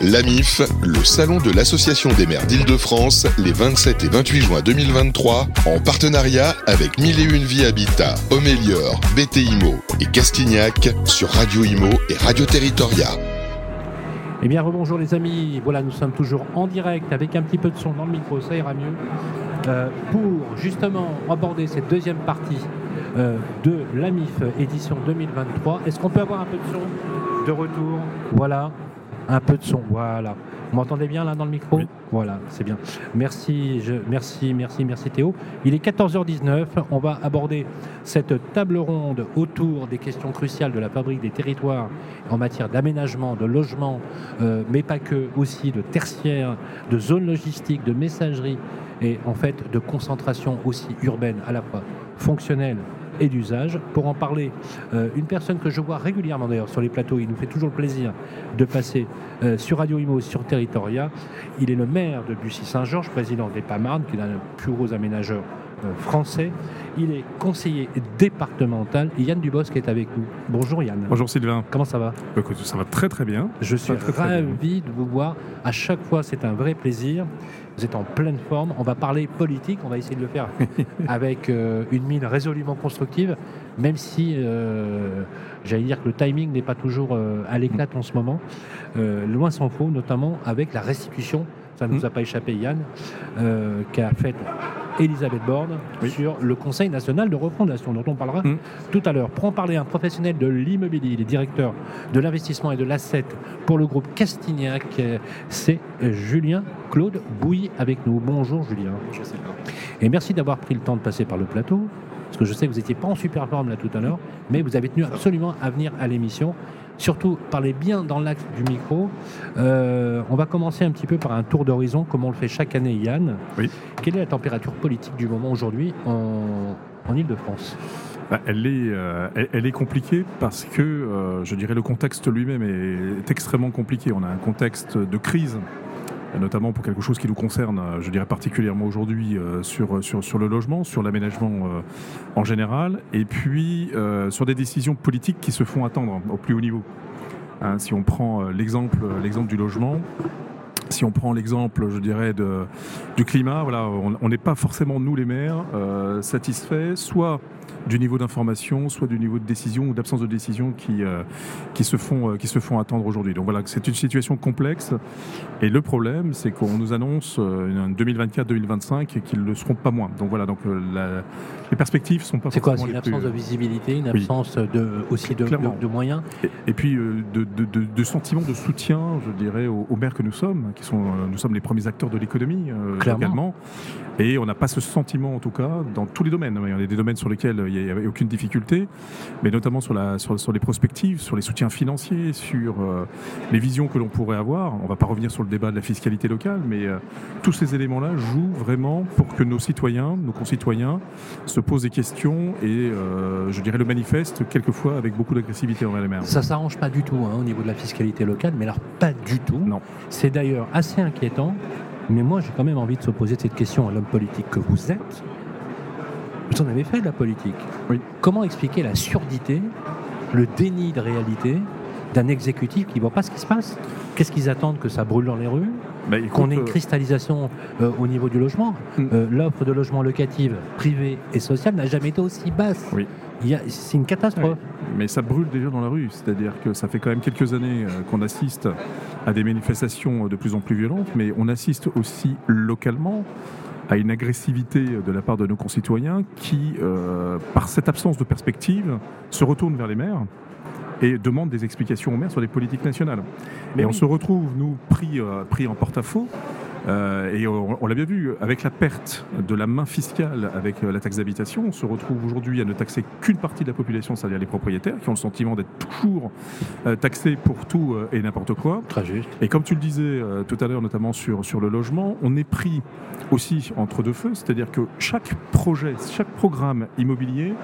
L'AMIF, le salon de l'Association des maires d'Île-de-France, les 27 et 28 juin 2023, en partenariat avec Mille et Une Vie Habitat, Homélior, BTIMO et Castignac sur Radio Imo et Radio Territoria. Eh bien, rebonjour les amis. Voilà, nous sommes toujours en direct avec un petit peu de son dans le micro, ça ira mieux. Euh, pour justement aborder cette deuxième partie euh, de l'AMIF édition 2023. Est-ce qu'on peut avoir un peu de son? De retour Voilà, un peu de son. Voilà. Vous m'entendez bien là dans le micro Voilà, c'est bien. Merci, je, merci, merci, merci Théo. Il est 14h19. On va aborder cette table ronde autour des questions cruciales de la fabrique des territoires en matière d'aménagement, de logement, euh, mais pas que, aussi de tertiaire, de zone logistique, de messagerie et en fait de concentration aussi urbaine à la fois fonctionnelle et d'usage. Pour en parler, euh, une personne que je vois régulièrement d'ailleurs sur les plateaux, il nous fait toujours le plaisir de passer euh, sur Radio Imo, sur Territoria. Il est le maire de Bussy-Saint-Georges, président des Pamarnes, qui est un plus gros aménageur euh, français. Il est conseiller départemental. Yann Dubosc est avec nous. Bonjour Yann. Bonjour Sylvain. Comment ça va? Écoute, Ça va très très bien. Je suis ravi de vous voir. À chaque fois, c'est un vrai plaisir. Vous êtes en pleine forme. On va parler politique. On va essayer de le faire avec euh, une mine résolument constructive, même si euh, j'allais dire que le timing n'est pas toujours euh, à l'éclat en ce moment. loin s'en faut, notamment avec la restitution. Ça ne nous a pas échappé, Yann, qu'a fait Elisabeth Borne sur le Conseil national de refondation, dont on parlera mm. tout à l'heure. Pour en parler, un professionnel de l'immobilier, il est directeur de l'investissement et de l'asset pour le groupe Castignac, c'est Julien Claude Bouilly avec nous. Bonjour Julien. Bonjour Et merci d'avoir pris le temps de passer par le plateau. Parce que je sais que vous n'étiez pas en super forme là tout à l'heure, mais vous avez tenu absolument à venir à l'émission surtout parlez bien dans l'axe du micro. Euh, on va commencer un petit peu par un tour d'horizon, comme on le fait chaque année, Yann. Oui. Quelle est la température politique du moment aujourd'hui en, Ile-de-France bah, elle, est, euh, elle, est compliquée parce que, euh, je dirais, le contexte lui-même est extrêmement compliqué. On a un contexte de crise notamment pour quelque chose qui nous concerne, euh, je dirais particulièrement aujourd'hui, euh, sur, sur, le logement, sur l'aménagement euh, en général, et puis sur des décisions politiques qui se font attendre au plus haut niveau. Hein, si on prend l'exemple du logement, si on prend l'exemple, je dirais, de, du climat, voilà, on n'est pas forcément, nous les maires, satisfaits, soit du niveau d'information, soit du niveau de décision ou d'absence de décision qui, euh, qui, se font, euh, qui se font attendre aujourd'hui. Donc voilà, c'est une situation complexe. Et le problème, c'est qu'on nous annonce euh, 2024-2025 qu'ils ne le seront pas moins. Donc voilà, donc les perspectives sont pas C'est quoi C'est une absence de visibilité, une absence de, aussi de, de, moyens? Et, puis de, de, sentiment de soutien, je dirais, aux, maires que nous sommes, qui sont, nous sommes les premiers acteurs de l'économie également. Et on n'a pas ce sentiment, en tout cas, dans tous les domaines. Il y a des domaines sur lesquels il n'y avait aucune difficulté, mais notamment sur, la, sur, les prospectives, sur les soutiens financiers, sur euh, les visions que l'on pourrait avoir. On ne va pas revenir sur le débat de la fiscalité locale, mais euh, tous ces éléments-là jouent vraiment pour que nos citoyens, nos concitoyens, se posent des questions et, euh, je dirais, le manifestent quelquefois avec beaucoup d'agressivité envers les maires. Ça s'arrange pas du tout hein, au niveau de la fiscalité locale, mais alors pas du tout. Non. C'est d'ailleurs assez inquiétant mais moi, j'ai quand même envie de se poser cette question à l'homme politique que vous êtes. Vous en avez fait de la politique. Oui. Comment expliquer la surdité, le déni de réalité d'un exécutif qui ne voit pas ce qui se passe? Qu'est-ce qu'ils attendent que ça brûle dans les rues? Bah, Qu'on ait une euh, cristallisation euh, au niveau du logement mm. euh, L'offre de logement locatif privé et social n'a jamais été aussi basse. Oui. C'est une catastrophe. Mais ça brûle déjà dans la rue. C'est-à-dire que ça fait quand même quelques années qu'on assiste à des manifestations de plus en plus violentes, mais on assiste aussi localement à une agressivité de la part de nos concitoyens qui, par cette absence de perspective, se retournent vers les maires et demande des explications aux maires sur les politiques nationales. Mais on se retrouve, nous, pris, euh, pris en porte-à-faux euh, et on, l'a bien vu, avec la perte de la main fiscale avec euh, la taxe d'habitation, on se retrouve aujourd'hui à ne taxer qu'une partie de la population, c'est-à-dire les propriétaires, qui ont le sentiment d'être toujours euh, taxés pour tout et n'importe quoi. Très juste. Et comme tu le disais tout à l'heure, notamment sur, sur le logement, on est pris aussi entre deux feux, c'est-à-dire que chaque projet, chaque programme immobilier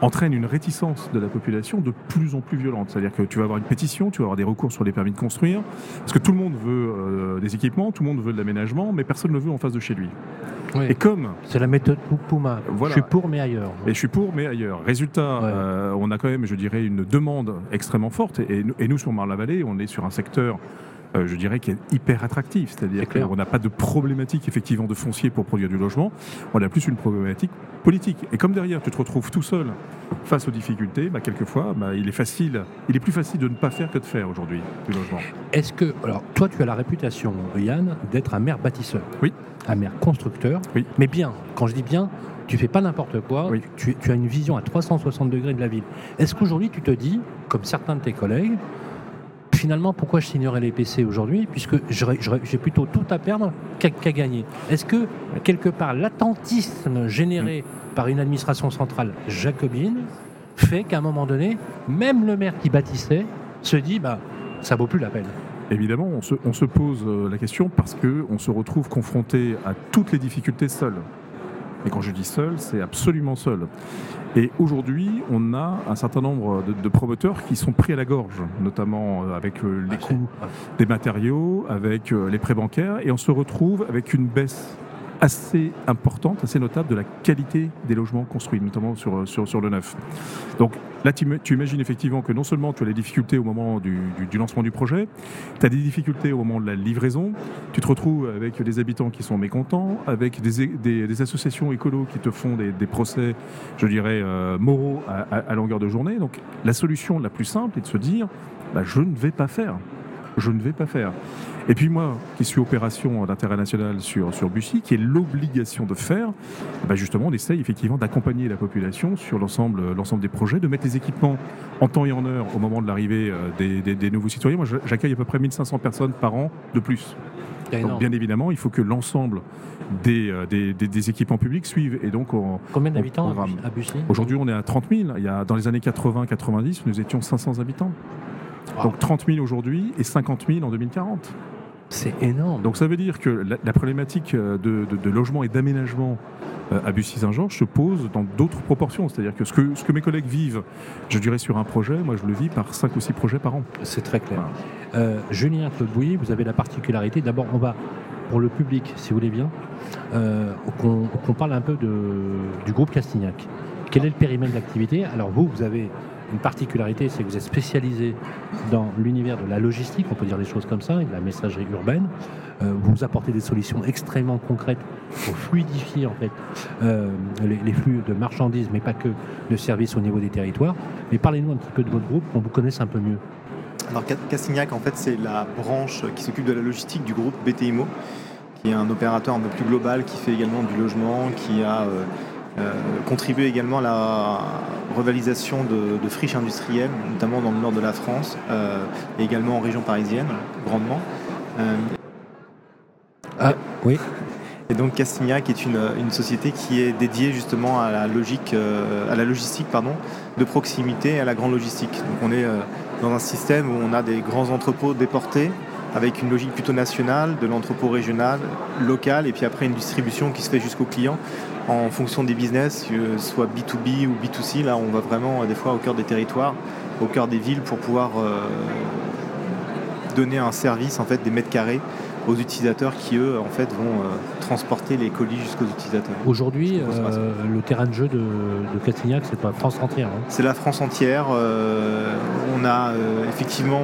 entraîne une réticence de la population de plus en plus violente. C'est-à-dire que tu vas avoir une pétition, tu vas avoir des recours sur les permis de construire, parce que tout le monde veut des équipements, tout le monde veut de la mais personne ne le veut en face de chez lui. Et comme c'est la méthode Pouma. Je suis pour mais ailleurs. Et je suis pour mais ailleurs. Résultat, euh, on a quand même, je dirais, une demande extrêmement forte. Et, nous, sur Marne-la-Vallée, on est sur un secteur euh, je dirais, qui est hyper attractif. C'est-à-dire qu'on n'a pas de problématique effectivement de foncier pour produire du logement, on a plus une problématique politique. Et comme derrière, tu te retrouves tout seul face aux difficultés, bah, quelquefois, bah, il est facile, il est plus facile de ne pas faire que de faire aujourd'hui du logement. Est-ce que, alors, toi, tu as la réputation, Yann, d'être un maire bâtisseur. Oui. Un maire constructeur. Oui. Mais bien. Quand je dis bien, tu fais pas n'importe quoi. Oui. Tu, tu, as une vision à 360 degrés de la ville. Est-ce qu'aujourd'hui, tu te dis, comme certains de tes collègues, finalement, pourquoi je signerais les PC aujourd'hui Puisque j'ai plutôt tout à perdre qu'à gagner. Est-ce que, quelque part, l'attentisme généré par une administration centrale jacobine fait qu'à un moment donné, même le maire qui bâtissait se dit bah, ça vaut plus la peine? Évidemment, on se, on se pose euh, la question parce qu'on se retrouve confronté à toutes les difficultés seuls. Et quand je dis seul, c'est absolument seul. Et aujourd'hui, on a un certain nombre de, promoteurs qui sont pris à la gorge, notamment euh, avec euh, les coûts des matériaux, avec euh, les prêts bancaires, et on se retrouve avec une baisse assez importante, assez notable de la qualité des logements construits, notamment sur, le neuf. Donc là, tu, imagines effectivement que non seulement tu as les difficultés au moment du, lancement du projet, tu as des difficultés au moment de la livraison, tu te retrouves avec des habitants qui sont mécontents, avec des, des, associations écolos qui te font des, procès, je dirais, euh, moraux à, longueur de journée. Donc la solution la plus simple est de se dire, bah, je ne vais pas faire. Je ne vais pas faire. Et puis moi, qui suis opération d'intérêt national sur, sur Bussy, qui est l'obligation de faire, bah justement, on essaye effectivement d'accompagner la population sur l'ensemble, l'ensemble des projets, de mettre les équipements en temps et en heure au moment de l'arrivée euh, des, des, nouveaux citoyens. Moi, j'accueille à peu près 1500 personnes par an de plus. Donc, bien évidemment, il faut que l'ensemble des, euh, des, des, équipements publics suivent. Et donc, Combien d'habitants à Bussy? Aujourd'hui, on est à 30 000. Il y a, dans les années 80-90, nous étions 500 habitants. Donc 30 000 aujourd'hui et 50 000 en 2040. C'est énorme. Donc ça veut dire que la, problématique euh, de, logement et d'aménagement euh, à Bussy-Saint-Georges se pose dans d'autres proportions. C'est-à-dire que ce, que ce que mes collègues vivent, je dirais sur un projet, moi je le vis par 5 ou 6 projets par an. C'est très clair. Euh, Julien Claude Bouilly, vous avez la particularité, d'abord on va, pour le public si vous voulez bien, qu'on parle un peu de, du groupe Castignac. Quel est le périmètre d'activité? Alors vous, vous avez une particularité, c'est que vous êtes spécialisé dans l'univers de la logistique, on peut dire des choses comme ça, et de la messagerie urbaine. Euh, vous apportez des solutions extrêmement concrètes pour fluidifier en fait euh, les, flux de marchandises, mais pas que de services au niveau des territoires. Mais parlez-nous un petit peu de votre groupe, qu'on vous connaisse un peu mieux. Alors Cassignac, en fait, c'est la branche qui s'occupe de la logistique du groupe BTIMO, qui est un opérateur un peu plus global, qui fait également du logement, qui a euh, euh, contribuer également à la revalorisation de, friches industrielles, notamment dans le nord de la France euh, et également en région parisienne, grandement. Euh, ah, oui. Et donc Castignac est une, une, société qui est dédiée justement à la logique, à la logistique pardon, de proximité et à la grande logistique. Donc on est dans un système où on a des grands entrepôts déportés avec une logique plutôt nationale, de l'entrepôt régional, local, et puis après une distribution qui se fait jusqu'au client en fonction des business, soit B2B ou B2C. Là, on va vraiment euh, des fois au cœur des territoires, au cœur des villes pour pouvoir euh, donner un service, en fait, des mètres carrés aux utilisateurs qui, eux, en fait, vont euh, transporter les colis jusqu'aux utilisateurs. Aujourd'hui, le terrain de jeu de, de Castignac, c'est la France entière. Hein. c'est la France entière. on a effectivement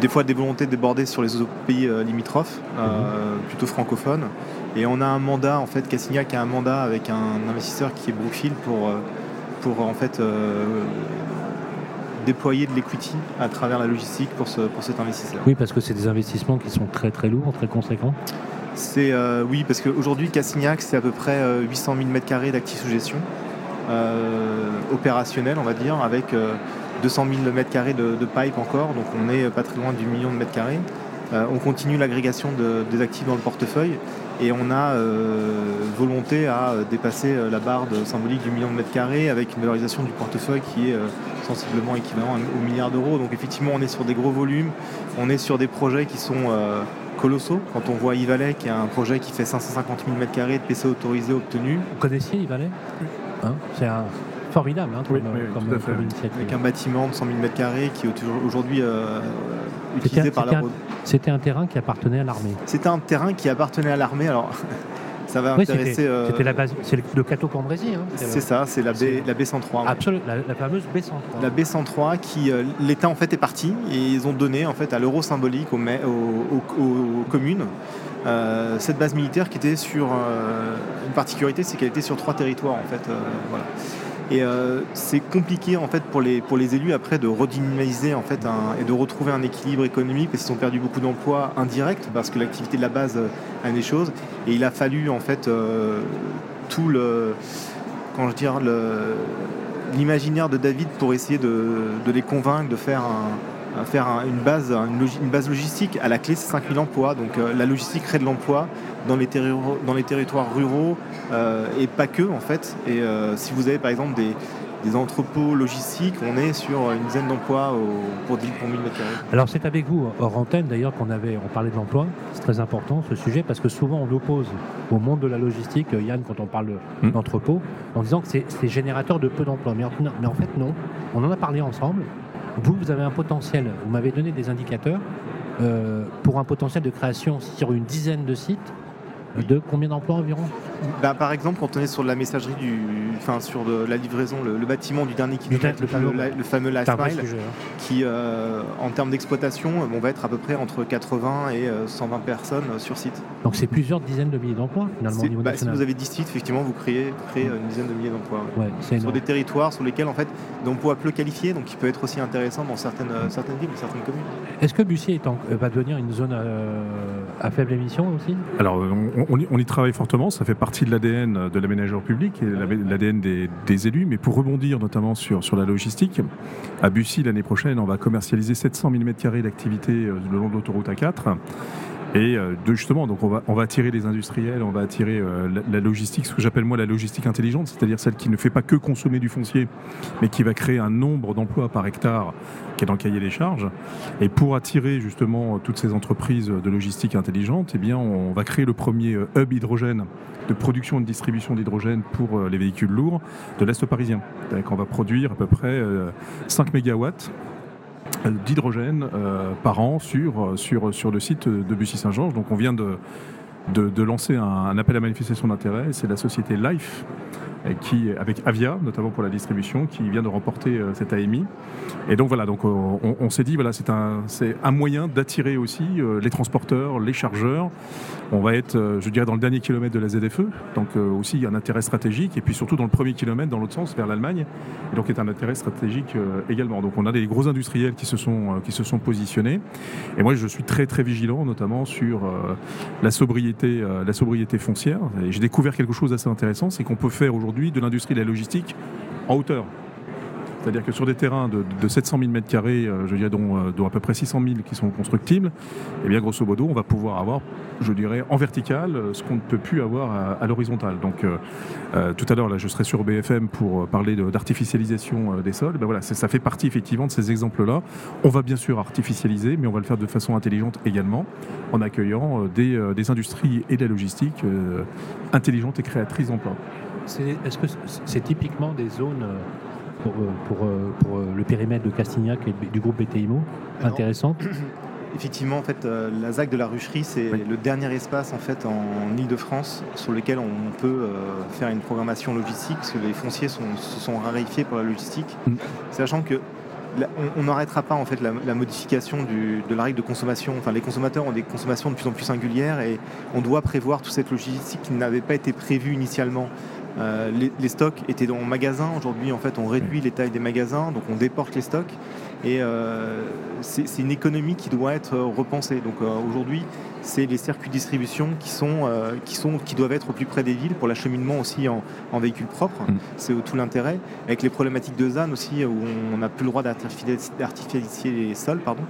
des fois des volontés de déborder sur les autres pays limitrophes, mhm. plutôt francophones. Et on a un mandat, en fait, Cassignac a un mandat avec un investisseur qui est Brookfield pour, euh, pour en fait euh, déployer de l'equity à travers la logistique pour, ce, pour cet investisseur. Oui, parce que c'est des investissements qui sont très très lourds, très conséquents. C'est euh, oui, parce qu'aujourd'hui Cassignac c'est à peu près 800 000 m2 d'actifs sous gestion opérationnels, on va dire, avec 200 000 m2 de, de pipe encore, donc on est pas très loin du million de mètres carrés. on continue l'agrégation des actifs dans le portefeuille et on a euh, volonté à euh, dépasser euh, la barre symbolique du million de mètres carrés avec une valorisation du portefeuille qui est sensiblement équivalent au milliard d'euros. Donc effectivement, on est sur des gros volumes, on est sur des projets qui sont colossaux. Quand on voit Yvalet, qui a un projet qui fait 550 000 mètres carrés de PC autorisé obtenu. Vous connaissiez Yvalet hein? C'est un formidable hein, Avec un bâtiment de 100 000 mètres carrés qui est aujourd'hui utilisé par la C'était un terrain qui appartenait à l'armée. C'était un terrain qui appartenait à l'armée. Alors, Ça va Oui, intéresser. c'était euh, c'était la base, c'est le, le Cateau Cambrésis. Hein, c'est ça, c'est la, B, la B103. Absolument, la, la fameuse B103. La B103 qui euh, l'État en fait est parti et ils ont donné en fait à l'euro symbolique aux, mai- aux- aux- aux- aux communes euh, cette base militaire qui était sur euh, une particularité c'est qu'elle était sur trois territoires en fait euh, voilà. Et euh, c'est compliqué en fait pour les pour les élus après de redynamiser en fait et de retrouver un équilibre économique parce qu'ils ont perdu beaucoup d'emplois indirects parce que l'activité de la base euh, a des choses. Et il a fallu en fait euh, tout le quand je dire l'imaginaire de David pour essayer de, de les convaincre de faire, un, faire un- une, base, une, base logistique. À la clé, c'est 5000 emplois. Donc euh, la logistique crée de l'emploi dans, les terri- dans les territoires ruraux euh, et pas que en fait. Et euh, si vous avez par exemple des, des entrepôts logistiques, on est sur une dizaine d'emplois au- pour 10 pour 1000 mètres carrés. Alors c'est avec vous, hors antenne d'ailleurs, qu'on avait, on parlait de l'emploi. C'est très important ce sujet parce que souvent on oppose au monde de la logistique, Yann, quand on parle Mm. d'entrepôt, en disant que c'est c'est générateur de peu d'emplois. Mais, en- mais en fait non. On en a parlé ensemble. Vous, vous avez un potentiel. Vous m'avez donné des indicateurs euh, pour un potentiel de création sur une dizaine de sites. De combien d'emplois environ Bah, par exemple, quand on est sur la messagerie du, enfin sur de la livraison, le, le bâtiment du dernier kilomètre, le fameux- le, le fameux last mile, sujet. hein. qui, euh, en termes d'exploitation, euh, on va être à peu près entre 80 et euh, 120 personnes euh, sur site. Donc c'est plusieurs dizaines de milliers d'emplois finalement au niveau bah, si vous avez 10 sites, effectivement, vous créez, une dizaine de milliers d'emplois. ouais. Sur énorme. des territoires sur lesquels, en fait, d'emplois peu qualifiés, donc qui peut être aussi intéressant dans certaines, certaines villes, certaines communes. Est-ce que Bussier est en- va devenir une zone euh, à faible émission aussi Alors, on, y, travaille fortement, ça fait partie de l'ADN de l'aménageur public et l'ADN des, élus. Mais pour rebondir notamment sur, sur la logistique, à Bussy, l'année prochaine, on va commercialiser 700 000 m2 d'activité euh, le long de l'autoroute A4. Et euh, justement, donc on va, attirer les industriels, on va attirer euh, la, logistique, ce que j'appelle moi la logistique intelligente, c'est-à-dire celle qui ne fait pas que consommer du foncier, mais qui va créer un nombre d'emplois par hectare qui est dans le cahier des charges. Et pour attirer justement toutes ces entreprises de logistique intelligente, eh bien, on va créer le premier euh, hub hydrogène de production et de distribution d'hydrogène pour les véhicules lourds de l'Est parisien. On va produire à peu près euh, 5 mégawatts d'hydrogène euh, par an sur, euh, sur, sur le site de Bussy-Saint-Georges. Donc on vient de, de, lancer un, un appel à manifestation d'intérêt. C'est la société Life qui, avec Avia, notamment pour la distribution, qui vient de remporter euh, cette AMI. Et donc voilà, donc euh, on, s'est dit voilà, c'est un, un moyen d'attirer aussi euh, les transporteurs, les chargeurs. On va être, je dirais, dans le dernier kilomètre de la ZFE, donc aussi un intérêt stratégique, et puis surtout dans le premier kilomètre dans l'autre sens vers l'Allemagne, et donc a un intérêt stratégique également. Donc on a des gros industriels qui se sont qui se sont positionnés, et moi je suis très très vigilant, notamment sur la sobriété, la sobriété foncière. J'ai découvert quelque chose d'assez intéressant, c'est qu'on peut faire aujourd'hui de l'industrie de la logistique en hauteur. C'est-à-dire que sur des terrains de, de 700 000 m2, euh, je dirais, dont, euh, dont à peu près 600 000 qui sont constructibles, eh bien, grosso modo, on va pouvoir avoir, je dirais, en vertical, euh, ce qu'on ne peut plus avoir à, l'horizontale. Donc, euh, tout à l'heure, là, je serai sur BFM pour parler d'artificialisation des sols. Ben voilà, ça fait partie effectivement de ces exemples-là. On va bien sûr artificialiser, mais on va le faire de façon intelligente également, en accueillant des, industries et de la logistique intelligentes et créatrices d'emplois. Est-ce que c'est- typiquement des zones euh, pour, euh, pour, euh, pour, le périmètre de Castignac et du groupe BTIMO intéressantes Effectivement, en fait, la ZAC de la Rucherie, c'est Oui. le dernier espace en fait en Île-de-France sur lequel on peut faire une programmation logistique, parce que les fonciers sont, se sont raréfiés pour la logistique, Mm. sachant que la- on on n'arrêtera pas en fait la, la modification du- de la règle de consommation. Enfin, les consommateurs ont des consommations de plus en plus singulières et on doit prévoir toute cette logistique qui n'avait pas été prévue initialement. Euh, les, les stocks étaient dans le magasin. Aujourd'hui, en fait, on réduit les tailles des magasins, donc on déporte les stocks. Et euh, c'est une économie qui doit être repensée. Donc euh, aujourd'hui, c'est les circuits de distribution qui, sont, qui, sont, qui doivent être au plus près des villes pour l'acheminement aussi en, en véhicule propre. Mm. C'est tout l'intérêt. Avec les problématiques de ZAN aussi, où on n'a plus le droit d'artifici- d'artificialiser les sols. Pardon.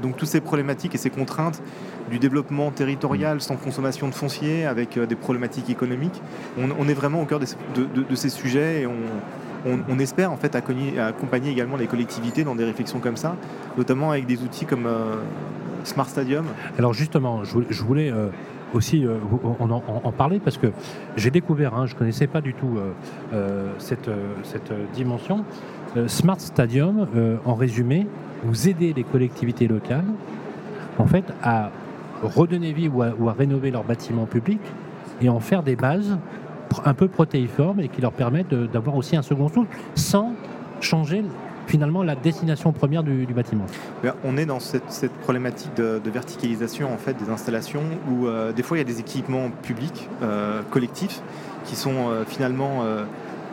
Donc toutes ces problématiques et ces contraintes du développement territorial sans consommation de foncier, avec euh, des problématiques économiques, on, est vraiment au cœur de, ces sujets et on, espère en fait accompagner, également les collectivités dans des réflexions comme ça, notamment avec des outils comme euh, Smart Stadium. Alors justement, je voulais, euh, aussi en, parler parce que j'ai découvert, hein, je ne connaissais pas du tout cette, dimension. Smart Stadium, en résumé, vous aidez les collectivités locales en fait à redonner vie ou à, ou à rénover leurs bâtiments publics et en faire des bases un peu protéiformes et qui leur permettent d'avoir aussi un second souffle sans changer finalement la destination première du, bâtiment. On est dans cette, problématique de, verticalisation en fait des installations où euh, des fois il y a des équipements publics, euh, collectifs, qui sont euh, finalement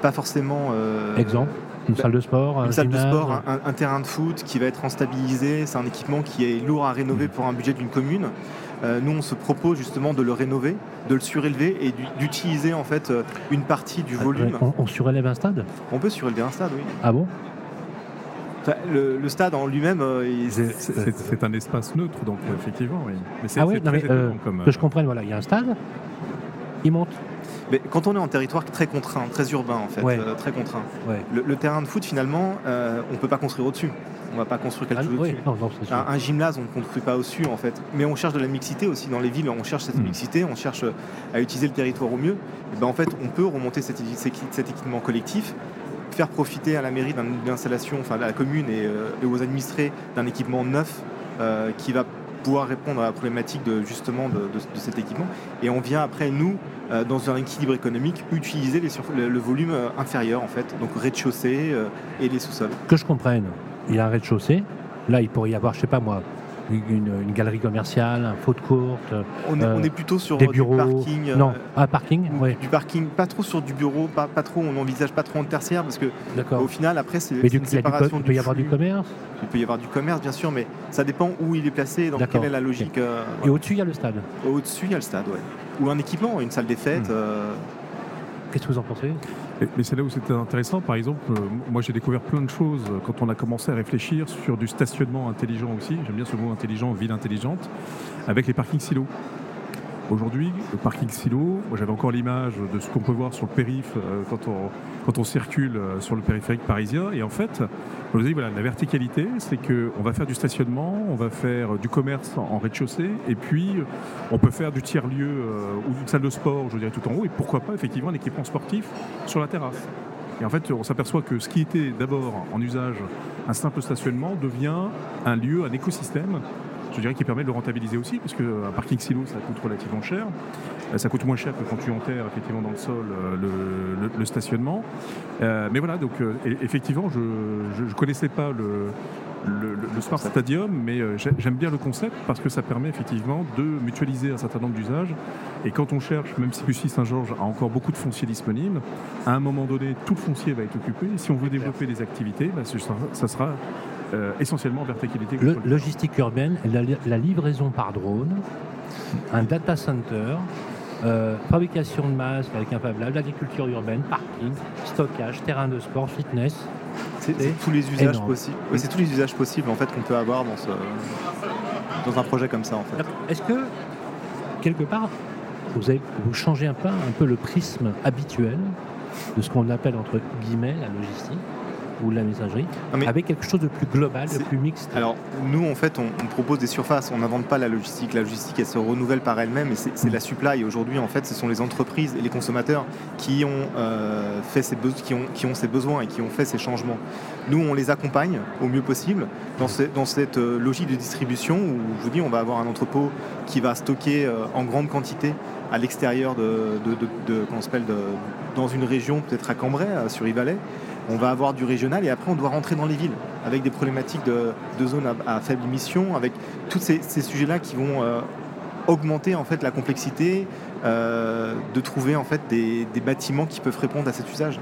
pas forcément. Exemple une salle de sport, une salle de sport, un, terrain de foot qui va être instabilisé. C'est un équipement qui est lourd à rénover mm. pour un budget d'une commune. nous, on se propose justement de le rénover, de le surélever et d'utiliser en fait une partie du ah, volume. On, on surélève un stade? On peut surélever un stade, oui. Ah bon? Le, stade en lui-même, euh, c'est un espace neutre, donc effectivement, oui. Mais ah oui, euh, que je comprenne, voilà, il y a un stade, il monte. Mais quand on est en territoire très contraint, très urbain en fait, euh, très contraint, le, terrain de foot finalement, on ne peut pas construire au-dessus. On ne va pas construire quelque ah, chose au-dessus. Un, gymnase, on ne construit pas au-dessus en fait. Mais on cherche de la mixité aussi dans les villes. On cherche cette hmm. mixité, on cherche à utiliser le territoire au mieux. Et ben, en fait, on peut remonter cet équipement collectif faire profiter à la mairie d'une installation, enfin à la commune euh, et, aux administrés d'un équipement neuf euh, qui va pouvoir répondre à la problématique de, justement de, cet équipement. Et on vient après, nous, euh, dans un équilibre économique, utiliser le, volume inférieur, en fait, donc rez-de-chaussée et les sous-sols. Que je comprenne, il y a un rez-de-chaussée, là il pourrait y avoir, je sais pas moi, une, galerie commerciale, un foot court. On est, on est plutôt sur des bureaux. Du parking. Non, un parking, oui. Du parking, pas trop sur du bureau, pas, pas trop. On n'envisage pas trop en tertiaire parce que au final, après, c'est une séparation. Il peut y avoir du commerce. Il peut y avoir du commerce, bien sûr, mais ça dépend où il est placé, dans quelle est la logique. Et au-dessus, il y a le stade. Au-dessus, il y a le stade, ouais. Ou un équipement, une salle des fêtes. Hmm. Qu'est-ce que vous en pensez? Mais c'est là où c'était intéressant. Par exemple, euh, moi j'ai découvert plein de choses quand on a commencé à réfléchir sur du stationnement intelligent aussi. J'aime bien ce mot intelligent, ville intelligente, avec les parkings silos. Aujourd'hui, le parking silo, j'avais encore l'image de ce qu'on peut voir sur le périph euh, quand, on, on circule euh, sur le périphérique parisien. Et en fait, je vous dis, voilà, la verticalité, c'est qu'on va faire du stationnement, on va faire du commerce en rez-de-chaussée, et puis on peut faire du tiers-lieu euh, ou d'une salle de sport, je dirais tout en haut, et pourquoi pas effectivement un équipement sportif sur la terrasse. Et en fait, on s'aperçoit que ce qui était d'abord en usage un simple stationnement devient un lieu, un écosystème je dirais qu'il permet de le rentabiliser aussi, parce qu'un parking silo, ça coûte relativement cher. Euh, ça coûte moins cher que quand tu enterres effectivement dans le sol euh, le, stationnement. Euh, mais voilà, donc effectivement, je ne connaissais pas le, le, Smart Stadium, mais j'aime bien le concept parce que ça permet effectivement de mutualiser un certain nombre d'usages. Et quand on cherche, même si Bussy Saint-Georges a encore beaucoup de foncier disponible, à un moment donné, tout le foncier va être occupé. si on veut développer des activités, bah, ça sera euh, essentiellement verticalité. Le, logistique urbaine, la, livraison par drone, un data center, euh, fabrication de masques avec un fablab, l'agriculture urbaine, parking, stockage, terrain de sport, fitness. C'est tous les usages possibles. c'est tous les usages possibles en fait qu'on peut avoir dans, ce, dans un projet comme ça en fait. Est-ce que quelque part vous, avez, vous changez un peu, un peu le prisme habituel de ce qu'on appelle entre guillemets la logistique? Ou la messagerie, avec quelque chose de plus global, de plus mixte Alors, nous, en fait, on, propose des surfaces, on n'invente pas la logistique. La logistique, elle se renouvelle par elle-même et c'est la supply. Aujourd'hui, en fait, ce sont les entreprises et les consommateurs qui ont, euh, fait ces qui, ont, qui ont ces besoins et qui ont fait ces changements. Nous, on les accompagne au mieux possible dans, dans cette euh, logique de distribution où, je vous dis, on va avoir un entrepôt qui va stocker euh, en grande quantité à l'extérieur de, de, de, dans une région, peut-être à Cambrai, sur Yvalet on va avoir du régional et après on doit rentrer dans les villes avec des problématiques de, zones à, faible émission, avec tous ces, sujets-là qui vont euh, augmenter en fait la complexité euh, de trouver en fait des, des, bâtiments qui peuvent répondre à cet usage.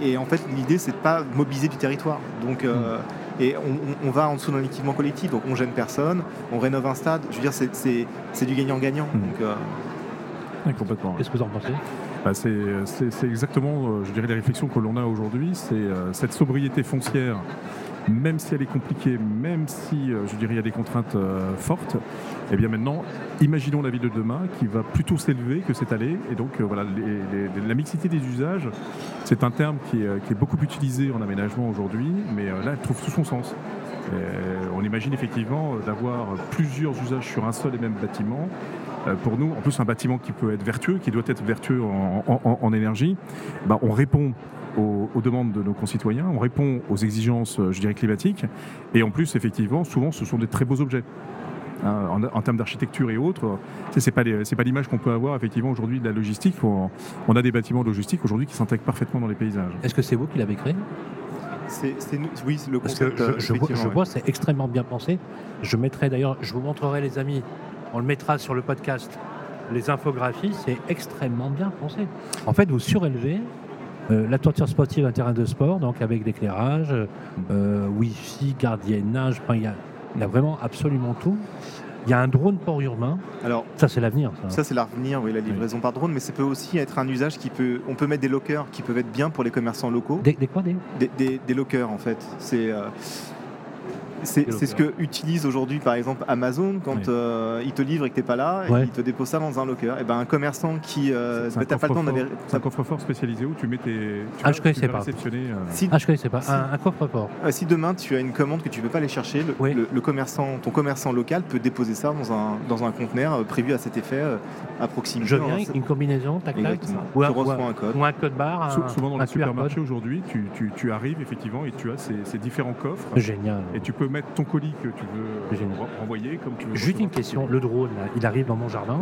Et, en fait l'idée c'est de pas mobiliser du territoire. Donc euh, hmm. et on, va en dessous d'un équipement collectif, donc on gêne personne, on rénove un stade. Je veux dire c'est du gagnant-gagnant. Hmm. complètement. Qu'est-ce que vous en pensez? Bah, c'est exactement, euh, je dirais, les réflexions que l'on a aujourd'hui. C'est euh, cette sobriété foncière, même si elle est compliquée, même si, euh, je dirais, il y a des contraintes fortes. Et eh bien maintenant, imaginons la ville de demain qui va plutôt s'élever que s'étaler. Et donc, voilà, la mixité des usages, c'est un terme qui est, beaucoup utilisé en aménagement aujourd'hui, mais là, elle trouve tout son sens. on imagine effectivement d'avoir plusieurs usages sur un seul et même bâtiment euh, pour nous, en plus un bâtiment qui peut être vertueux, qui doit être vertueux en, énergie, bah, on répond aux, demandes de nos concitoyens, on répond aux exigences, je dirais, climatiques, et en plus, effectivement, souvent, ce sont des très beaux objets. hein, en, en termes d'architecture et autres. C'est pas, les- pas l'image qu'on peut avoir effectivement aujourd'hui de la logistique. On, on a des bâtiments logistiques aujourd'hui qui s'intègrent parfaitement dans les paysages. Est-ce que c'est vous qui l'avez créé? C'est, c'est nous- oui, c'est le Parce que concept. je, euh, je vois, vois, c'est extrêmement bien pensé. Je mettrai d'ailleurs, je vous montrerai les amis, on le mettra sur le podcast, les infographies, c'est extrêmement bien pensé. En fait, vous surélevez euh, la toiture sportive d'un terrain de sport, donc avec l'éclairage, euh, Wi-Fi, gardiennage, il y, a, il y a vraiment absolument tout. Il y a un drone port urbain. Alors, ça c'est l'avenir. ça. Ça, c'est l'avenir, oui, la livraison par drone, mais ça peut aussi être un usage qui peut. On peut mettre des lockers qui peuvent être bien pour les commerçants locaux. Des, des quoi des Des, des- des lockers, en fait. C'est. euh, c'est ce que utilise aujourd'hui par exemple Amazon quand Oui. euh, il te livre et que t'es pas là, Ouais. il te dépose ça dans un locker. Et ben un commerçant qui euh, C'est bah, un t'as pas le temps d'aller. coffre-fort- c'est un coffre-fort spécialisé où tu mets tes. Tu Ah, vas- je connaissais pas. réceptionner, euh, Si, Ah, je connaissais pas. Si. Un, un coffre-fort. euh, si demain tu as une commande que tu peux pas aller chercher, le, Oui. le- le commerçant, ton commerçant local peut déposer ça dans un dans un conteneur prévu à cet effet euh, à proximité. Je dans viens, un- une combinaison, tac tac. Ou un, ou un- reçois un code. ou un code barre. sou- souvent dans les supermarchés aujourd'hui, tu, tu- tu arrives effectivement et tu as ces, ces différents coffres. Génial. Et tu peux mettre ton colis que tu veux euh, Génial. renvoyer comme tu veux. Juste une question, le drone, là, il arrive dans mon jardin.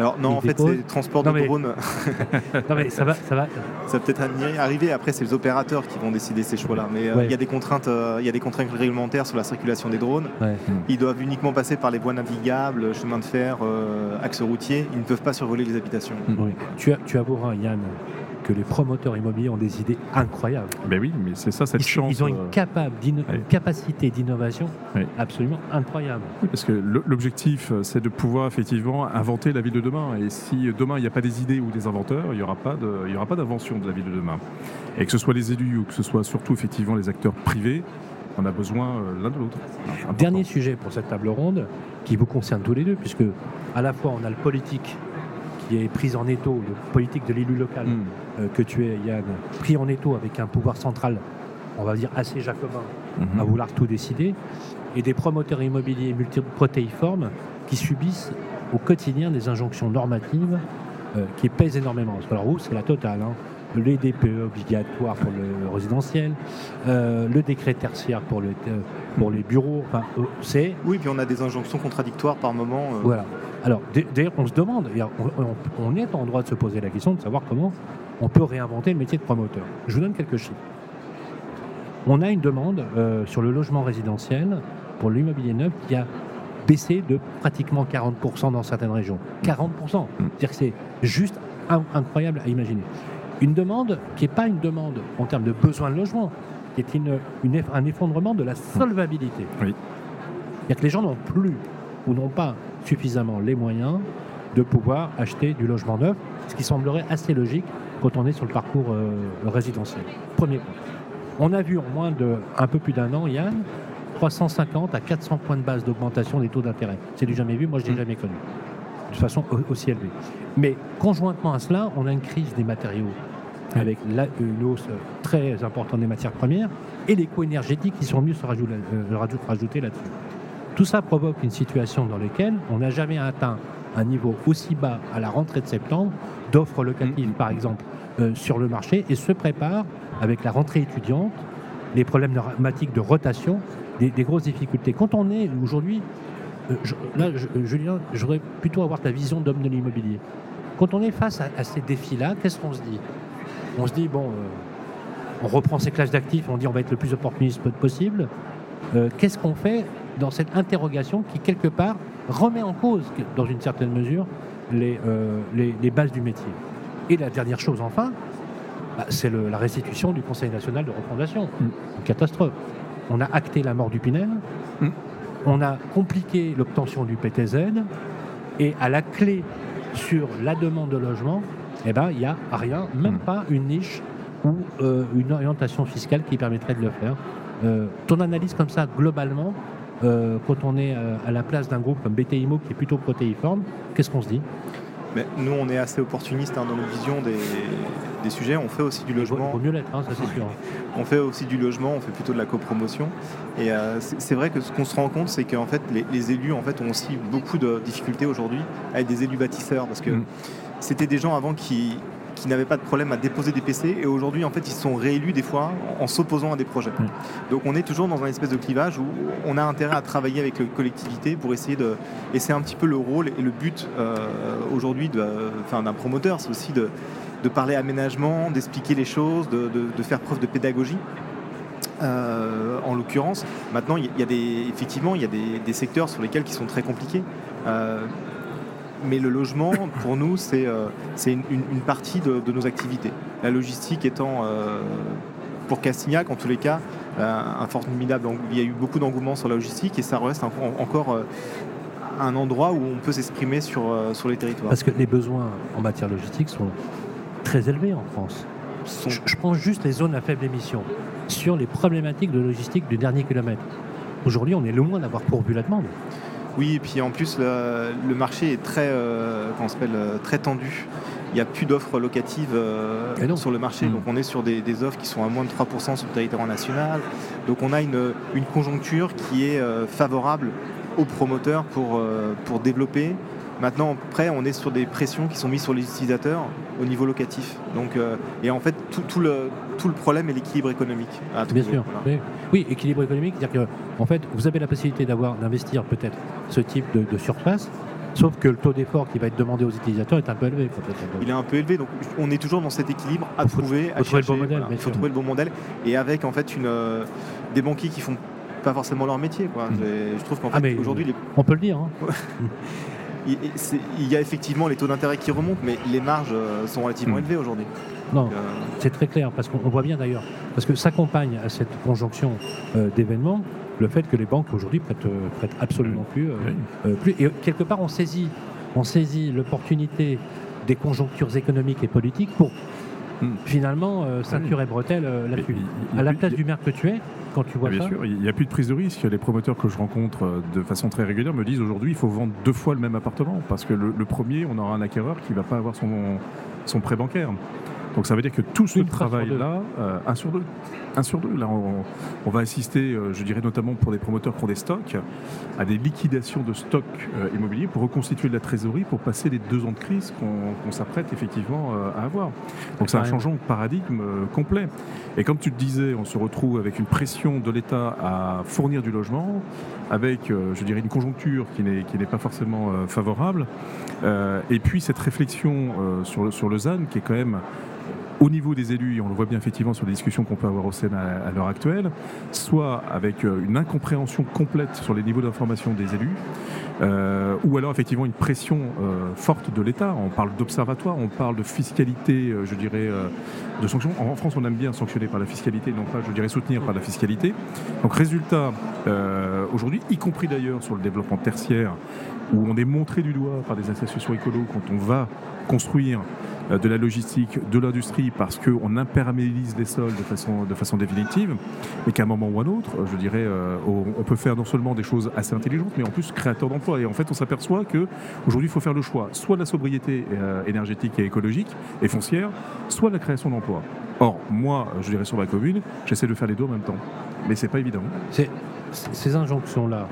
Alors non, Il en fait dépose. c'est transport Non, de mais- drone. Non mais ça va, ça va. Ça peut peut-être arriver. Après, c'est les opérateurs qui vont décider ces choix-là. Mais euh, il Ouais. y a des contraintes, euh, il y a des contraintes réglementaires sur la circulation des drones. Ouais. Ils doivent uniquement passer par les voies navigables, chemins de fer, euh, axes routiers. Ils ne peuvent pas survoler les habitations. Oui. Tu, as, tu avoueras, Yann, que les promoteurs immobiliers ont des idées incroyables. Ben oui, mais c'est ça cette Ils, chance. ils ont une, euh, capable oui. capacité d'innovation Oui. absolument incroyable. Oui, Parce que l'objectif, euh, c'est de pouvoir effectivement inventer la ville de demain. Et si euh, demain il n'y a pas des idées ou des inventeurs, il n'y aura pas de- d'invention de la ville de demain. Et que ce soit les élus ou que ce soit surtout effectivement les acteurs privés, on a besoin l'un de l'autre. Dernier sujet pour cette table ronde, qui vous concerne tous les deux, puisque à la fois on a le politique qui est pris en étau, le politique de l'élu local Hmm. euh, que tu es, Yann, pris en étau avec un pouvoir central, on va dire assez jacobin, Mhm. à vouloir tout décider, et des promoteurs immobiliers multiprotéiformes qui subissent au quotidien des injonctions normatives euh, qui pèsent énormément. Parce que Alors vous, c'est la totale. hein. Les DPE obligatoires pour le résidentiel, euh, le décret tertiaire pour, le, euh, pour les bureaux, enfin, euh, c'est... Oui, puis on a des injonctions contradictoires par moment. euh, Voilà. Alors, d'ailleurs, on se demande, on, est en droit de se poser la question de savoir comment on peut réinventer le métier de promoteur. Je vous donne quelques chiffres. On a une demande euh, sur le logement résidentiel pour l'immobilier neuf qui a baissé de pratiquement 40% dans certaines régions. 40% C'est-à-dire que c'est juste in- incroyable à imaginer. Une demande qui n'est pas une demande en termes de besoin de logement, qui est une- un effondrement de la solvabilité. Oui. C'est-à-dire que les gens n'ont plus ou n'ont pas suffisamment les moyens de pouvoir acheter du logement neuf, ce qui semblerait assez logique quand on est sur le parcours euh, résidentiel. Premier point. On a vu en moins de un peu plus d'un an, Yann, 350 à 400 points de base d'augmentation des taux d'intérêt. C'est du jamais vu, moi je l'ai Mm. jamais connu. De façon au- aussi élevée. Mais conjointement à cela, on a une crise des matériaux avec la- une hausse très importante des matières premières et les coûts énergétiques qui sont venus se rajouter, euh, rajou- rajouter là-dessus. Tout ça provoque une situation dans laquelle on n'a jamais atteint un niveau aussi bas à la rentrée de septembre d'offres locatives, Mhm. par exemple, euh, sur le marché et se prépare avec la rentrée étudiante, les problèmes dramatiques de rotation, des, des grosses difficultés. Quand on est aujourd'hui, euh, là, je- Julien, je voudrais plutôt avoir ta vision d'homme de l'immobilier. Quand on est face à, à ces défis-là, qu'est-ce qu'on se dit? On se dit, bon, euh, on reprend ces classes d'actifs, on dit on va être le plus opportuniste possible. Euh, Qu'est-ce qu'on fait dans cette interrogation qui, quelque part, remet en cause, dans une certaine mesure, les, euh, les, les bases du métier? Et la dernière chose, enfin, bah, c'est la restitution du Conseil national de refondation. Mm. Une catastrophe. On a acté la mort du Pinel, Mm. on a compliqué l'obtention du PTZ, et à la clé sur la demande de logement, eh ben, il n'y a rien, même Mm. pas une niche ou euh, une orientation fiscale qui permettrait de le faire. Euh, ton analyse comme ça, globalement, euh, quand on est euh, à la place d'un groupe comme BTIMO qui est plutôt protéiforme, qu'est-ce qu'on se dit? Mais nous, on est assez opportuniste hein, dans notre vision des, des sujets. On fait aussi du logement. vaut mieux l'être, hein, ça c'est sûr. On fait aussi du logement, on fait plutôt de la copromotion. Et euh, c'est vrai que ce qu'on se rend compte, c'est qu'en fait, les, les élus en fait, ont aussi beaucoup de difficultés aujourd'hui avec des élus bâtisseurs. Parce que Mm. c'était des gens avant qui, qui n'avaient pas de problème à déposer des PC et aujourd'hui en fait ils sont réélus des fois en, s'opposant à des projets. Donc on est toujours dans un espèce de clivage où on a intérêt à travailler avec les collectivités pour essayer de et c'est un petit peu le rôle et le but euh, aujourd'hui d'un promoteur, c'est aussi de, parler aménagement, d'expliquer les choses, de, faire preuve de pédagogie. Euh, en l'occurrence, maintenant, il y a des, effectivement, il y a des, secteurs sur lesquels qui sont très compliqués. Euh, mais le logement, pour nous, c'est euh, une, partie de, nos activités. La logistique étant, pour Castignac, en tous les cas, un formidable. Il y a eu beaucoup d'engouement sur la logistique et ça reste encore un endroit où on peut s'exprimer sur, sur les territoires. Parce que les besoins en matière logistique sont très élevés en France. Je, je prends juste les zones à faible émission sur les problématiques de logistique du dernier kilomètre. Aujourd'hui, on est loin d'avoir pourvu la demande. Oui, et puis en plus, le, marché est très, euh, euh, très tendu. Il n'y a plus d'offres locatives euh, sur le marché. Hmm. Donc on est sur des, offres qui sont à moins de 3% sur le territoire national. Donc on a une, conjoncture qui est favorable aux promoteurs pour, pour développer Maintenant, après, on est sur des pressions qui sont mises sur les utilisateurs au niveau locatif. Donc, euh, et en fait, tout, le, tout le problème est l'équilibre économique. Bien sûr. Oui, équilibre économique, c'est-à-dire que en fait, vous avez la possibilité d'avoir d'investir peut-être ce type de, surface. Sauf que le taux d'effort qui va être demandé aux utilisateurs est un peu élevé. Il est un peu élevé, donc on est toujours dans cet équilibre à trouver, à trouver le bon modèle. Il faut trouver le bon modèle, et avec en fait une, euh, des banquiers qui font pas forcément leur métier. Quoi. Mmh. Je trouve qu'en ah, fait, aujourd'hui, on peut le dire. Hein. il y a effectivement les taux d'intérêt qui remontent, mais les marges euh, sont relativement hmm. élevées aujourd'hui. Non, euh, c'est très clair, parce qu'on voit bien d'ailleurs, parce que s'accompagne à cette conjonction euh, d'événements le fait que les banques aujourd'hui prêtent, prêtent, absolument plus, plus. Et quelque part, on saisit, on saisit l'opportunité des conjonctures économiques et politiques pour hmm. finalement ceinture et bretelle là-dessus. À la place du maire que tu es, quand tu vois bien sûr, il n'y a plus de prise de risque. Les promoteurs que je rencontre euh, de façon très régulière me disent aujourd'hui il faut vendre deux fois le même appartement parce que le, premier, on aura un acquéreur qui ne va pas avoir son, son prêt bancaire. Donc ça veut dire que tout ce travail-là, euh, un sur deux, un sur deux, là on, va assister, euh, je dirais notamment pour des promoteurs qui ont des stocks, à des liquidations de stocks euh, immobiliers pour reconstituer de la trésorerie pour passer les deux ans de crise qu'on s'apprête effectivement à avoir. Donc c'est un changement de paradigme complet. Et comme tu te disais, on se retrouve avec une pression de l'État à fournir du logement, avec, je dirais, une conjoncture qui n'est pas forcément favorable, et puis cette réflexion sur, le, sur ZAN qui est quand même au niveau des élus, et on le voit bien effectivement sur les discussions qu'on peut avoir au Sénat à, l'heure actuelle, soit avec euh, une incompréhension complète sur les niveaux d'information des élus, euh, ou alors effectivement une pression euh, forte de l'État. On parle d'observatoire, on parle de fiscalité, je dirais, de sanctions. En France, on aime bien sanctionner par la fiscalité, non pas, je dirais, soutenir par la fiscalité. Donc résultat, aujourd'hui, y compris d'ailleurs sur le développement tertiaire, où on est montré du doigt par des associations écolo quand on va construire euh, de la logistique, de l'industrie, parce qu'on imperméabilise les sols de façon, de façon définitive, mais qu'à un moment ou à un autre, je dirais, euh, on peut faire non seulement des choses assez intelligentes, mais en plus créateurs d'emplois. Et en fait, on s'aperçoit qu'aujourd'hui, il faut faire le choix, soit la sobriété euh, énergétique et écologique et foncière, soit la création d'emplois. Or, moi, je dirais sur ma commune, j'essaie de faire les deux en même temps. Mais c'est pas évident. Ces injonctions-là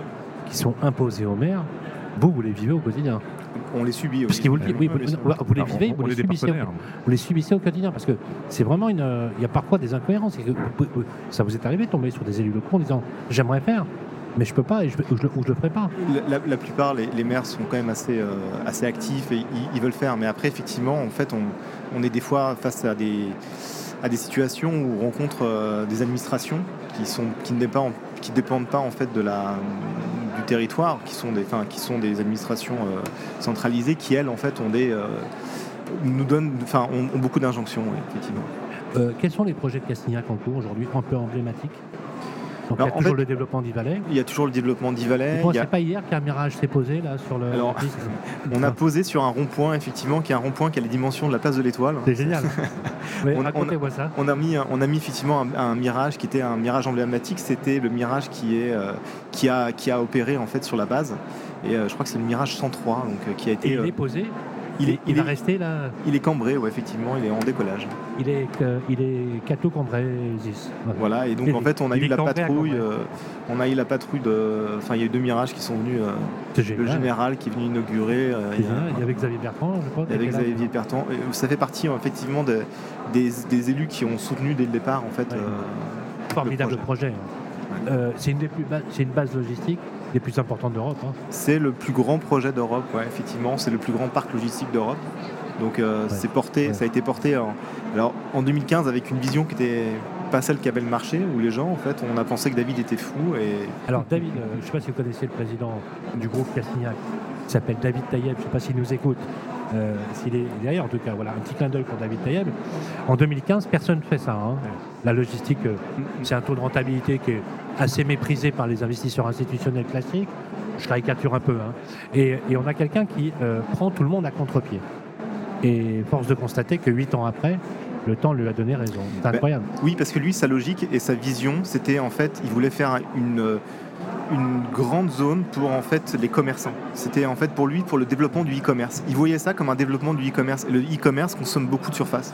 qui sont imposées aux maires, vous, vous les vivez au quotidien on les subit. Parce que vous, oui, vous, les vivez, vous, les subissez, vous les subissez au quotidien. Parce que c'est vraiment une. Il y a parfois des incohérences. ça vous est arrivé de tomber sur des élus locaux en disant j'aimerais faire, mais je peux pas et je, ou je, ne le ferai pas. La, plupart, les, maires sont quand même assez, euh, assez actifs et ils, veulent faire. Mais après, effectivement, en fait, on, on, est des fois face à des, à des situations où on rencontre euh, des administrations qui, sont, qui ne dépendent, qui dépendent pas en fait de la, territoire, qui sont des, enfin, qui sont des administrations euh, centralisées, qui elles en fait ont des, euh, nous donnent, enfin, ont, beaucoup d'injonctions, effectivement. Euh, quels sont les projets de Castignac en cours aujourd'hui, un peu emblématiques? Il y a toujours le développement d'Ivalet. Il y a toujours le développement d'Ivalet. C'est pas hier qu'un mirage s'est posé là sur le. on a posé sur un rond-point effectivement, qui est un rond-point qui a les dimensions de la place de l'Étoile. C'est génial. on, a, ça. On a mis, on a mis effectivement un, mirage qui était un mirage emblématique. C'était le mirage qui est euh, qui a qui a opéré en fait sur la base. Et euh, je crois que c'est le mirage 103 donc euh, qui a été. Et il est posé Il, Il est, il il va est- rester là. Il est cambré, ouais, effectivement, il est en décollage. Il est, euh, il est cato-cambrésis. Voilà, et donc Il en fait, on a il eu la cambré patrouille. Euh, on a eu la patrouille de. Enfin, il y a eu deux mirages qui sont venus. euh, le général qui est venu inaugurer. euh, il y a-. Il y avait Xavier Bertrand, je crois. avec était là. Xavier Pertan. Et Ça fait partie effectivement de- des, des élus qui ont soutenu dès le départ en fait. Ouais. Formidable le projet. hein. C'est une des plus une base logistique des plus importantes d'Europe. hein. c'est le plus grand projet d'Europe, ouais, effectivement. C'est le plus grand parc logistique d'Europe. Donc euh, c'est porté, ouais. ça a été porté en, alors, en 2015 avec une vision qui était pas celle qu'avait le marché, où les gens, en fait, on a pensé que David était fou et Alors David, euh, je ne sais pas si vous connaissez le président du groupe Castignac, qui s'appelle David Taïeb, je ne sais pas s'il nous écoute, euh, s'il est derrière en tout cas, voilà, un petit clin d'œil pour David Taïeb. En 2015, personne ne fait ça. hein. La logistique, euh, c'est un taux de rentabilité qui est assez méprisé par les investisseurs institutionnels classiques. Je caricature un peu. hein. Et, et on a quelqu'un qui euh, prend tout le monde à contre-pied. Et force de constater que huit ans après, le temps lui a donné raison. C'est Ben, incroyable. Oui, parce que lui, sa logique et sa vision, c'était en fait, il voulait faire une, euh, une grande zone pour en fait les commerçants. C'était en fait pour lui, pour le développement du e-commerce. Il voyait ça comme un développement du e-commerce. Et le e-commerce consomme beaucoup de surface.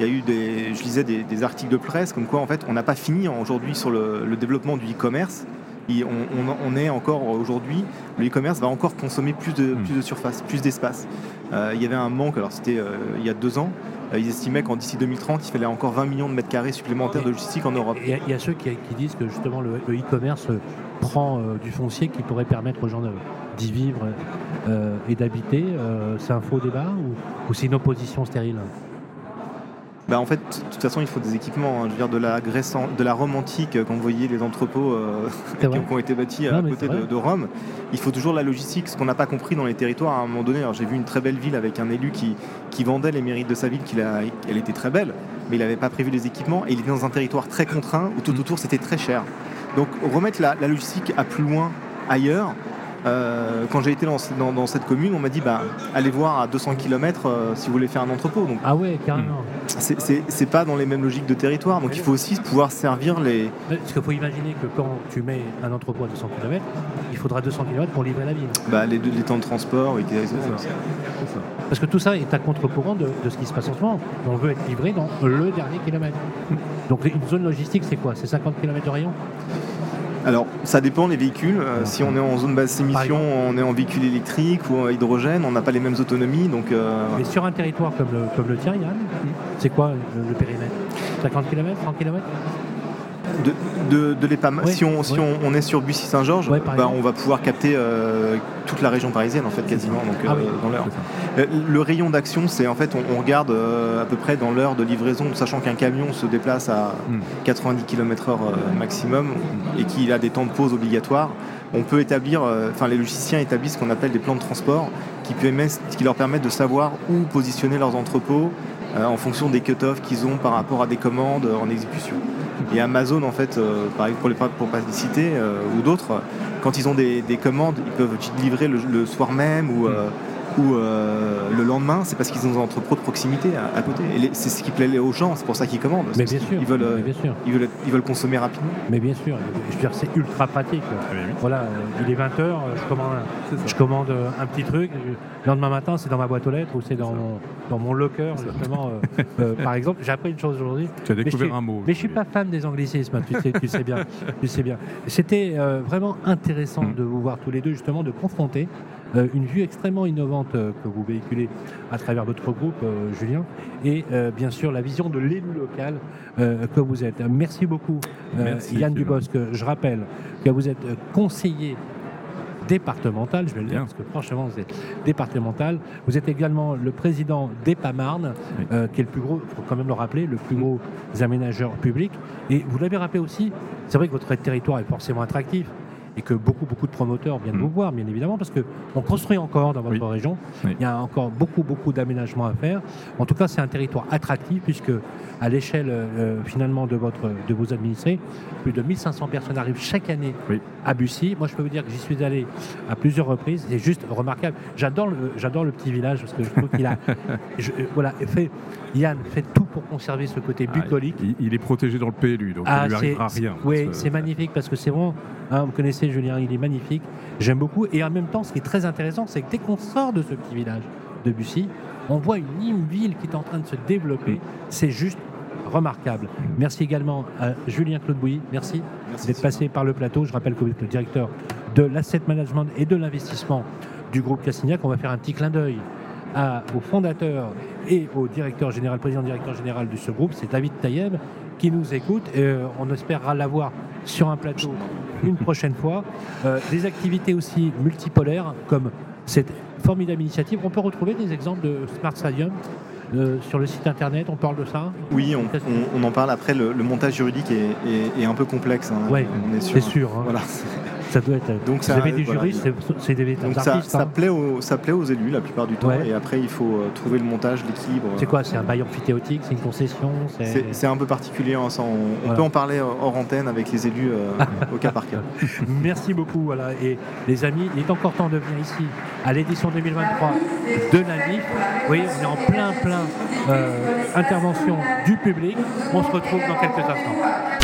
Il y a eu des, je lisais des, des articles de presse comme quoi en fait on n'a pas fini aujourd'hui sur le, le développement du e-commerce. On, on- on est encore aujourd'hui, le e-commerce va encore consommer plus de, Mm. plus de surface, plus d'espace. Euh, il y avait un manque, alors c'était euh, il y a deux ans, ils estimaient qu'en d'ici 2030, il fallait encore 20 millions de mètres carrés supplémentaires de logistique en Europe. Il y, a- il y a ceux qui, qui disent que justement le e-commerce euh, prend euh, du foncier qui pourrait permettre aux gens d'y vivre euh, et d'habiter. Euh, c'est un faux débat ou, ou c'est une opposition stérile? Bah, en fait, de toute façon, il faut des équipements. hein. Je veux dire, de la Grèce, de la Rome antique, euh, quand vous voyez les entrepôts euh, qui, ont, qui ont été bâtis Non, à côté de, Rome, il faut toujours la logistique. Ce qu'on n'a pas compris dans les territoires à un moment donné. Alors, j'ai vu une très belle ville avec un élu qui, qui vendait les mérites de sa ville, qu'il a, elle était très belle, mais il n'avait pas prévu les équipements et il était dans un territoire très contraint où tout autour c'était très cher. Donc, remettre la, la logistique à plus loin ailleurs. Euh, quand j'ai été dans, dans- dans cette commune, on m'a dit bah, allez voir à 200 km si vous voulez faire un entrepôt. Donc Ah ouais, carrément. c'est- pas dans les mêmes logiques de territoire, donc il faut aussi pouvoir servir les. Parce qu'il faut imaginer que quand tu mets un entrepôt à 200 km, il faudra 200 km pour livrer la ville. Bah, les, les temps de transport. ça. Parce que tout ça est à contre-courant de, de ce qui se passe en ce moment. On veut être livré dans le dernier kilomètre. Donc une zone logistique, c'est quoi? C'est 50 km de rayon? Alors, ça dépend les véhicules. Euh, si on est en zone basse émission, on est en véhicule électrique ou en hydrogène, on n'a pas les mêmes autonomies. Donc, euh, Mais sur un territoire comme le, comme le tien, Yann, c'est quoi le, le périmètre? 50 km 30 km de, de, de l'EPAM. Ouais, si on, si ouais. on, on est sur Bussy-Saint-Georges, Ouais, par bah, on va pouvoir capter euh, toute la région parisienne, en fait, quasiment, donc, Ah euh, oui. dans l'heure. Euh, Le rayon d'action, c'est en fait, on, on regarde euh, à peu près dans l'heure de livraison, sachant qu'un camion se déplace à Mm. 90 km/h euh, maximum et qu'il a des temps de pause obligatoires. On peut établir, enfin les logiciens établissent ce qu'on appelle des plans de transport qui, permettent- qui leur permettent de savoir où positionner leurs entrepôts en fonction des cut-offs qu'ils ont par rapport à des commandes en exécution. Et Amazon, en fait, euh, par exemple, pour les pour euh, ou d'autres, quand ils ont des, des commandes, ils peuvent livrer le, soir même ou, euh, ou euh, le lendemain, c'est parce qu'ils ont des entrepôts de proximité à, à côté. Et c'est ce qui plaît aux gens, c'est pour ça qu'ils commandent. Mais bien sûr. Ils veulent, euh, mais bien sûr. ils, veulent, ils veulent consommer rapidement. Mais bien sûr. Je veux dire, c'est ultra pratique. Ah oui, oui. Voilà, euh, il est 20h, je commande, un, C'est ça. je commande un petit truc. Le lendemain matin, c'est dans ma boîte aux lettres ou c'est dans mon, dans mon locker, justement. euh, euh, par exemple, j'ai appris une chose aujourd'hui. Tu as découvert suis- un mot. Mais je suis pas fan des anglicismes, tu sais, tu sais bien. Tu sais bien. C'était euh, vraiment intéressant Mm. de vous voir tous les deux, justement, de confronter une vue extrêmement innovante euh, que vous véhiculez à travers votre groupe, euh, Julien, et euh, bien sûr la vision de l'élu local euh, que vous êtes. Merci beaucoup, euh, Merci, Yann. Dubosc. Je rappelle que vous êtes euh, conseiller départemental, je vais le dire Bien. parce que franchement vous êtes départemental. Vous êtes également le président d'EPAMARN, Oui. euh, qui est le plus gros, il faut quand même le rappeler, le plus gros aménageur public. Et vous l'avez rappelé aussi, c'est vrai que votre territoire est forcément attractif et que beaucoup, beaucoup de promoteurs viennent Mm. vous voir, bien évidemment, parce qu'on construit encore dans votre Oui. région. Oui. Il y a encore beaucoup, beaucoup d'aménagements à faire. En tout cas, c'est un territoire attractif, puisque à l'échelle euh, finalement de, votre, de vos administrés, plus de 1500 personnes arrivent chaque année Oui. à Bussy. Moi, je peux vous dire que j'y suis allé à plusieurs reprises. C'est juste remarquable. J'adore le, j'adore le petit village, parce que je trouve qu'il a... je- euh, voilà, fait, Yann, fait tout pour conserver ce côté Ah, bucolique. il, il est protégé dans le PLU, donc Ah, il lui arrivera rien. Oui, c'est magnifique parce que c'est vraiment, hein, vous connaissez Julien, il est magnifique. J'aime beaucoup. Et en même temps, ce qui est très intéressant, c'est que dès qu'on sort de ce petit village, Debussy. On voit une ville qui est en train de se développer. C'est juste remarquable. Merci également à Julien Claude Bouilly. Merci, d'être passé par le plateau. Je rappelle que vous êtes le directeur de l'asset management et de l'investissement du groupe Cassignac. On va faire un petit clin d'œil au fondateur et au directeur général, président directeur général de ce groupe, c'est David Tayeb, qui nous écoute. Et, euh, on espérera l'avoir sur un plateau une prochaine fois. Euh, des activités aussi multipolaires, comme cette formidable initiative. On peut retrouver des exemples de Smart Stadium euh, sur le site internet, on parle de ça? Oui, on, on, en parle. Après, le, montage juridique est, un peu complexe. Hein. Oui, c'est sûr. Hein. Voilà. Ça doit être. Donc ça, vous avez des juristes, c'est des donc ça, ça, hein. plaît aux, ça plaît aux élus la plupart du temps. Et après, il faut euh, trouver le montage, l'équilibre. C'est quoi C'est un bail amphithéotique C'est une concession C'est un peu particulier. on, peut en parler hors antenne avec les élus euh, au cas par cas. Merci beaucoup. Voilà. Et les amis, il est encore temps de venir ici à l'édition 2023 de la LIF. Vous voyez, on est en plein, plein euh, intervention du public. On se retrouve dans quelques instants.